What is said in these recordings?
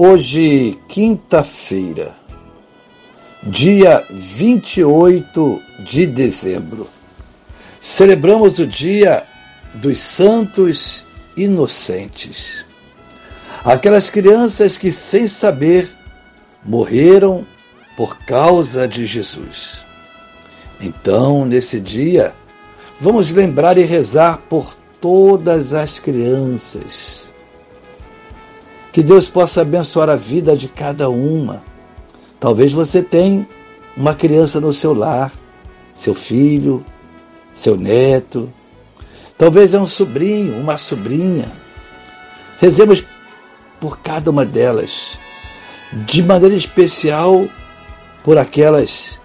Hoje, quinta-feira, dia 28 de dezembro, celebramos o Dia dos Santos Inocentes. Aquelas crianças que, sem saber, morreram por causa de Jesus. Então, nesse dia, vamos lembrar e rezar por todas as crianças que Deus possa abençoar a vida de cada uma. Talvez você tenha uma criança no seu lar, seu filho, seu neto. Talvez é um sobrinho, uma sobrinha. Rezemos por cada uma delas, de maneira especial por aquelas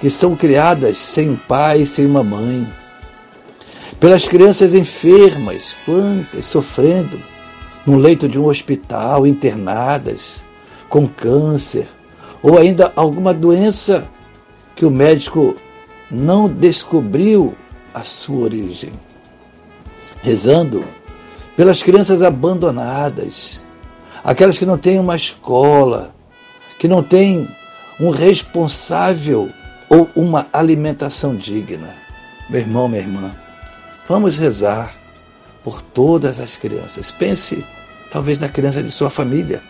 que são criadas sem um pai, sem uma mãe. Pelas crianças enfermas, quantas sofrendo num leito de um hospital, internadas, com câncer, ou ainda alguma doença que o médico não descobriu a sua origem. Rezando pelas crianças abandonadas, aquelas que não têm uma escola, que não têm um responsável ou uma alimentação digna. Meu irmão, minha irmã, vamos rezar por todas as crianças. Pense, talvez, na criança de sua família.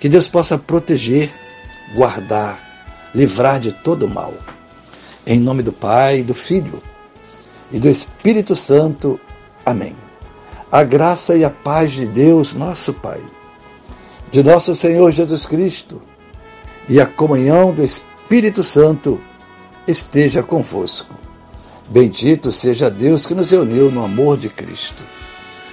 Que Deus possa proteger, guardar, livrar de todo mal. Em nome do Pai, do Filho e do Espírito Santo. Amém. A graça e a paz de Deus, nosso Pai, de nosso Senhor Jesus Cristo e a comunhão do Espírito Santo esteja convosco. Bendito seja Deus que nos reuniu no amor de Cristo.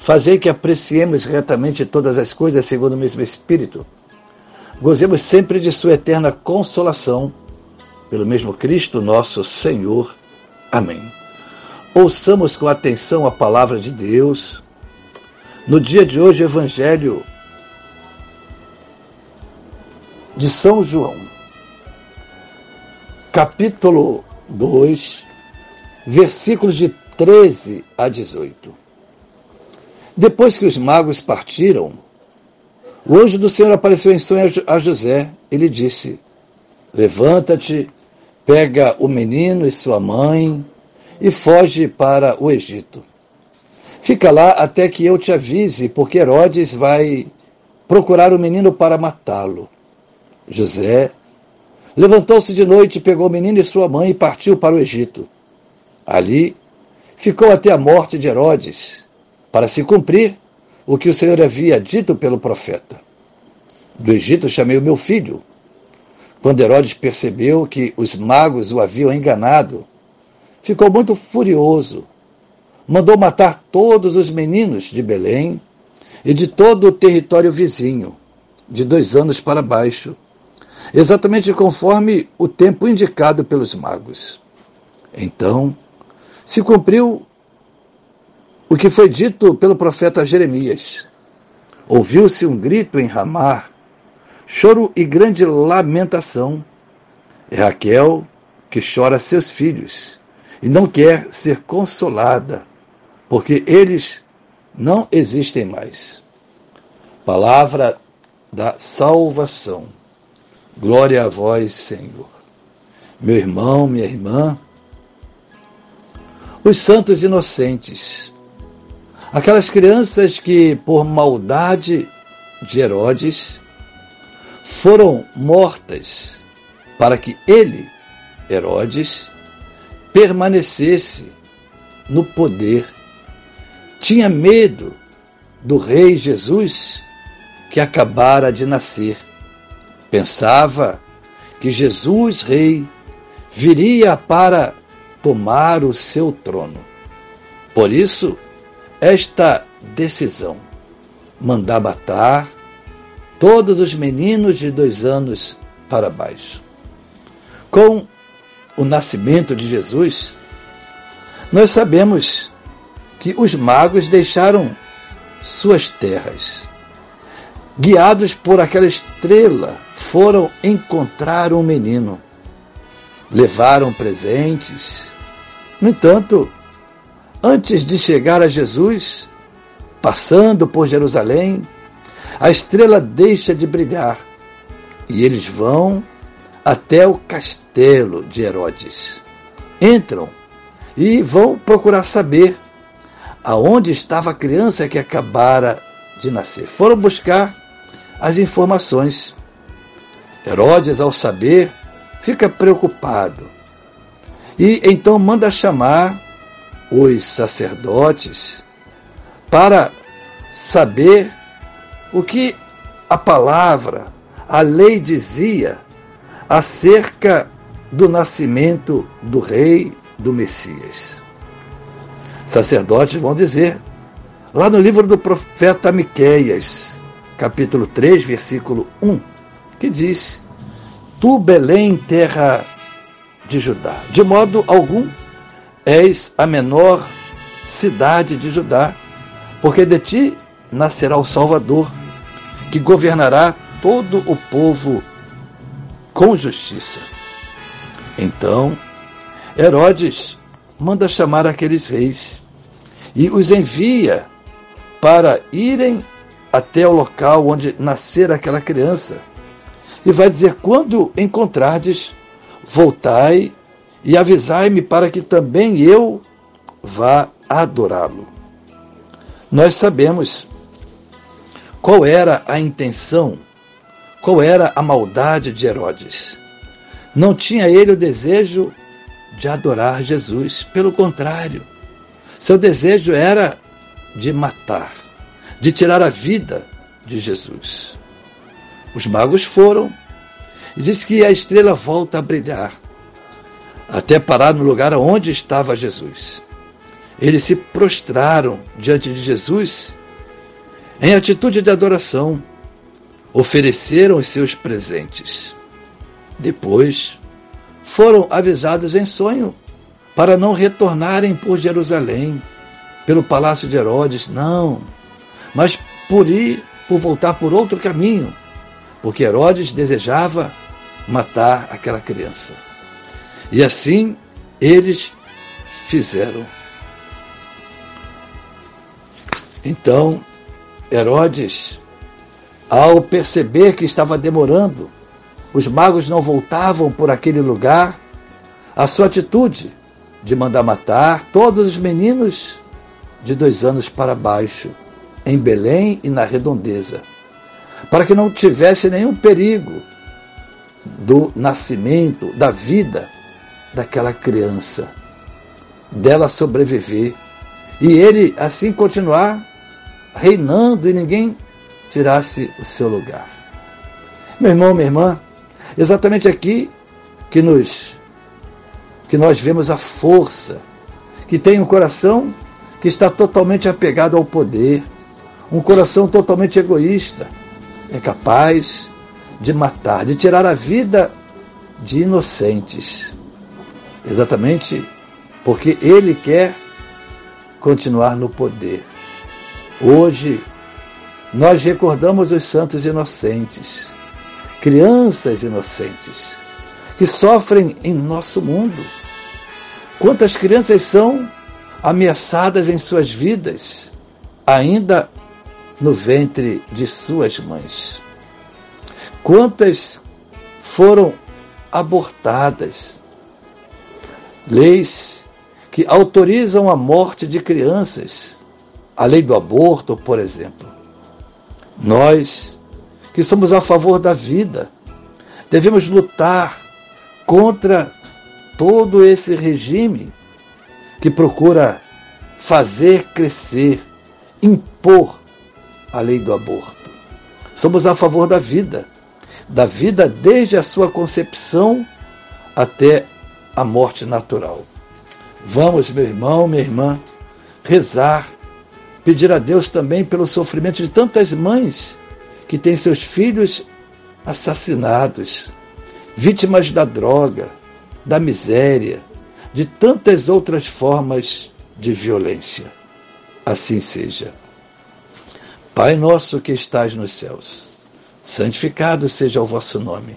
Fazei que apreciemos retamente todas as coisas segundo o mesmo Espírito. Gozemos sempre de Sua eterna consolação, pelo mesmo Cristo nosso Senhor. Amém. Ouçamos com atenção a palavra de Deus. No dia de hoje, o Evangelho de São João, capítulo 2, versículos de 13 a 18. Depois que os magos partiram, o anjo do Senhor apareceu em sonho a José. Ele disse: Levanta-te, pega o menino e sua mãe e foge para o Egito. Fica lá até que eu te avise, porque Herodes vai procurar o menino para matá-lo. José levantou-se de noite, pegou o menino e sua mãe e partiu para o Egito. Ali ficou até a morte de Herodes para se cumprir o que o Senhor havia dito pelo profeta. Do Egito chamei o meu filho. Quando Herodes percebeu que os magos o haviam enganado, ficou muito furioso. Mandou matar todos os meninos de Belém e de todo o território vizinho, de dois anos para baixo, exatamente conforme o tempo indicado pelos magos. Então, se cumpriu o que foi dito pelo profeta Jeremias. Ouviu-se um grito em Ramar, choro e grande lamentação. É Raquel que chora seus filhos e não quer ser consolada, porque eles não existem mais. Palavra da salvação. Glória a vós, Senhor. Meu irmão, minha irmã, os santos inocentes Aquelas crianças que, por maldade de Herodes, foram mortas para que ele, Herodes, permanecesse no poder. Tinha medo do rei Jesus que acabara de nascer. Pensava que Jesus, rei, viria para tomar o seu trono. Por isso, esta decisão, mandar matar todos os meninos de dois anos para baixo. Com o nascimento de Jesus, nós sabemos que os magos deixaram suas terras. Guiados por aquela estrela, foram encontrar um menino. Levaram presentes. No entanto, antes de chegar a Jesus, passando por Jerusalém, a estrela deixa de brilhar e eles vão até o castelo de Herodes. Entram e vão procurar saber aonde estava a criança que acabara de nascer. Foram buscar as informações. Herodes, ao saber, fica preocupado e então manda chamar os sacerdotes para saber o que a palavra, a lei dizia acerca do nascimento do rei do Messias. Sacerdotes vão dizer, lá no livro do profeta Miqueias, capítulo 3, versículo 1, que diz: Tu, Belém, terra de Judá, de modo algum és a menor cidade de Judá, porque de ti nascerá o Salvador, que governará todo o povo com justiça. Então, Herodes manda chamar aqueles reis e os envia para irem até o local onde nascer aquela criança. E vai dizer: quando encontrardes, voltai e avisai-me para que também eu vá adorá-lo. Nós sabemos qual era a intenção, qual era a maldade de Herodes. Não tinha ele o desejo de adorar Jesus, pelo contrário, seu desejo era de matar, de tirar a vida de Jesus. Os magos foram e diz que a estrela volta a brilhar até parar no lugar onde estava Jesus. Eles se prostraram diante de Jesus em atitude de adoração, ofereceram os seus presentes. Depois, foram avisados em sonho para não retornarem por Jerusalém, pelo palácio de Herodes, não, mas por ir, por voltar por outro caminho, porque Herodes desejava matar aquela criança. E assim eles fizeram. Então, Herodes, ao perceber que estava demorando, os magos não voltavam por aquele lugar, a sua atitude de mandar matar todos os meninos de dois anos para baixo, em Belém e na redondeza, para que não tivesse nenhum perigo do nascimento, da vida daquela criança, dela sobreviver e ele assim continuar reinando e ninguém tirasse o seu lugar. Meu irmão, minha irmã, exatamente aqui que nos que nós vemos a força que tem um coração que está totalmente apegado ao poder, um coração totalmente egoísta, é capaz de matar, de tirar a vida de inocentes. Exatamente porque ele quer continuar no poder. Hoje, nós recordamos os santos inocentes, crianças inocentes, que sofrem em nosso mundo. Quantas crianças são ameaçadas em suas vidas, ainda no ventre de suas mães? Quantas foram abortadas leis que autorizam a morte de crianças, a lei do aborto, por exemplo. Nós que somos a favor da vida. Devemos lutar contra todo esse regime que procura fazer crescer, impor a lei do aborto. Somos a favor da vida, da vida desde a sua concepção até a morte natural. Vamos, meu irmão, minha irmã, rezar, pedir a Deus também pelo sofrimento de tantas mães que têm seus filhos assassinados, vítimas da droga, da miséria, de tantas outras formas de violência. Assim seja. Pai nosso que estais nos céus, santificado seja o vosso nome.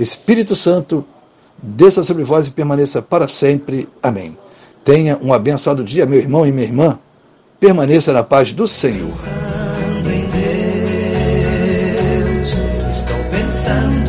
Espírito Santo, desça sobre vós e permaneça para sempre. Amém. Tenha um abençoado dia, meu irmão e minha irmã. Permaneça na paz do Senhor. Pensando em Deus, estou pensando.